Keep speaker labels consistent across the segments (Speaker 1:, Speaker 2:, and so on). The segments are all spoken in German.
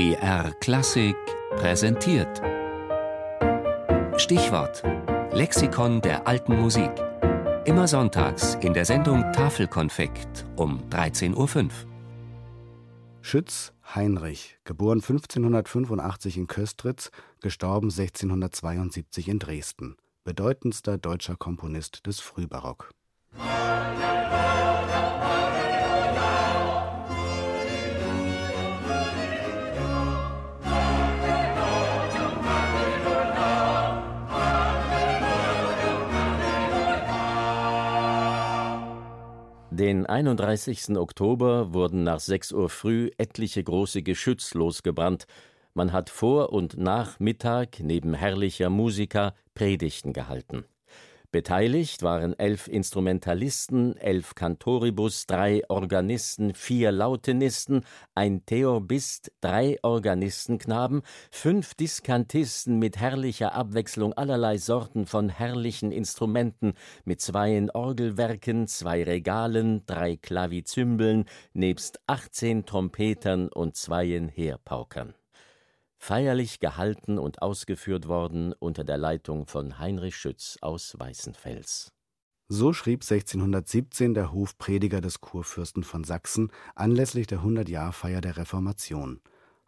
Speaker 1: BR Klassik präsentiert. Stichwort: Lexikon der alten Musik. Immer sonntags in der Sendung Tafelkonfekt um 13.05 Uhr.
Speaker 2: Schütz Heinrich, geboren 1585 in Köstritz, gestorben 1672 in Dresden. Bedeutendster deutscher Komponist des Frühbarock.
Speaker 3: Den 31. Oktober wurden nach 6 Uhr früh etliche große Geschütz losgebrannt. Man hat vor und nach Mittag neben herrlicher Musika Predigten gehalten. Beteiligt waren elf Instrumentalisten, elf Kantoribus, drei Organisten, vier Lautenisten, ein Theorbist, drei Organistenknaben, fünf Diskantisten mit herrlicher Abwechslung allerlei Sorten von herrlichen Instrumenten, mit zweien Orgelwerken, zwei Regalen, drei Klavizymbeln, nebst achtzehn Trompetern und zweien Heerpaukern feierlich gehalten und ausgeführt worden unter der Leitung von Heinrich Schütz aus Weißenfels.
Speaker 2: So schrieb 1617 der Hofprediger des Kurfürsten von Sachsen anlässlich der 100-Jahr-Feier der Reformation.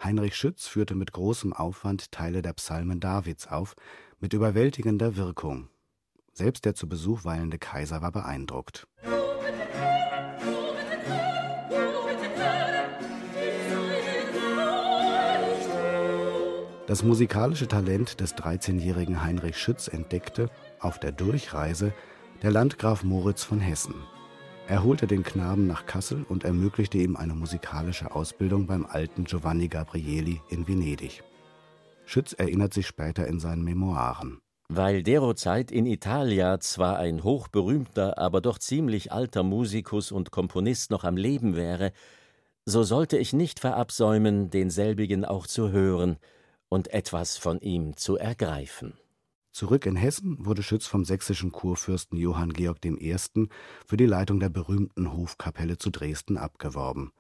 Speaker 2: Heinrich Schütz führte mit großem Aufwand Teile der Psalmen Davids auf, mit überwältigender Wirkung. Selbst der zu Besuch weilende Kaiser war beeindruckt. Das musikalische Talent des 13-jährigen Heinrich Schütz entdeckte, auf der Durchreise, der Landgraf Moritz von Hessen. Er holte den Knaben nach Kassel und ermöglichte ihm eine musikalische Ausbildung beim alten Giovanni Gabrieli in Venedig. Schütz erinnert sich später in seinen Memoiren.
Speaker 3: Weil derozeit in Italia zwar ein hochberühmter, aber doch ziemlich alter Musikus und Komponist noch am Leben wäre, so sollte ich nicht verabsäumen, denselbigen auch zu hören – und etwas von ihm zu ergreifen.
Speaker 2: Zurück in Hessen wurde Schütz vom sächsischen Kurfürsten Johann Georg I. für die Leitung der berühmten Hofkapelle zu Dresden abgeworben.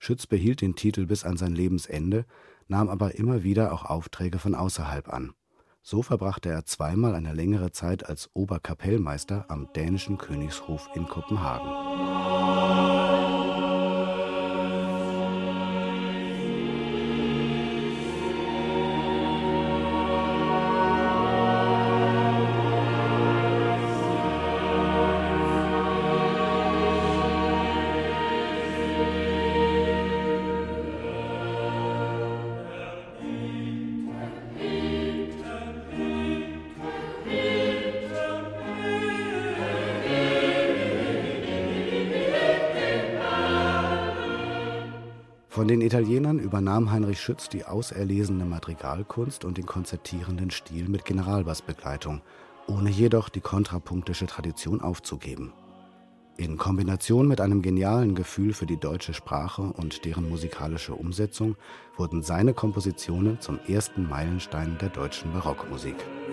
Speaker 2: Schütz behielt den Titel bis an sein Lebensende, nahm aber immer wieder auch Aufträge von außerhalb an. So verbrachte er zweimal eine längere Zeit als Oberkapellmeister am dänischen Königshof in Kopenhagen. Von den Italienern übernahm Heinrich Schütz die auserlesene Madrigalkunst und den konzertierenden Stil mit Generalbassbegleitung, ohne jedoch die kontrapunktische Tradition aufzugeben. In Kombination mit einem genialen Gefühl für die deutsche Sprache und deren musikalische Umsetzung wurden seine Kompositionen zum ersten Meilenstein der deutschen Barockmusik. Musik